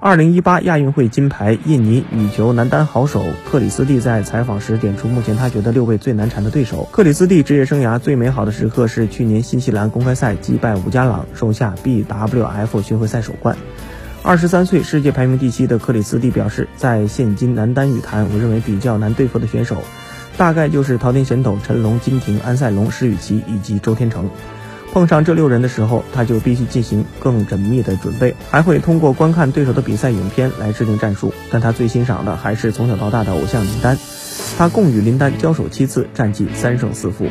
二零一八亚运会金牌印尼女球男单好手克里斯蒂在采访时点出，目前他觉得六位最难缠的对手。克里斯蒂职业生涯最美好的时刻是去年新西兰公开赛击败伍家朗，收下 BWF 巡回赛首冠。二十三岁、世界排名第七的克里斯蒂表示，在现今男单羽坛，我认为比较难对付的选手，大概就是桃田贤斗、陈龙、金廷、安赛龙、石宇奇以及周天成。碰上这六人的时候，他就必须进行更缜密的准备，还会通过观看对手的比赛影片来制定战术。但他最欣赏的还是从小到大的偶像林丹，他共与林丹交手七次，战绩三胜四负。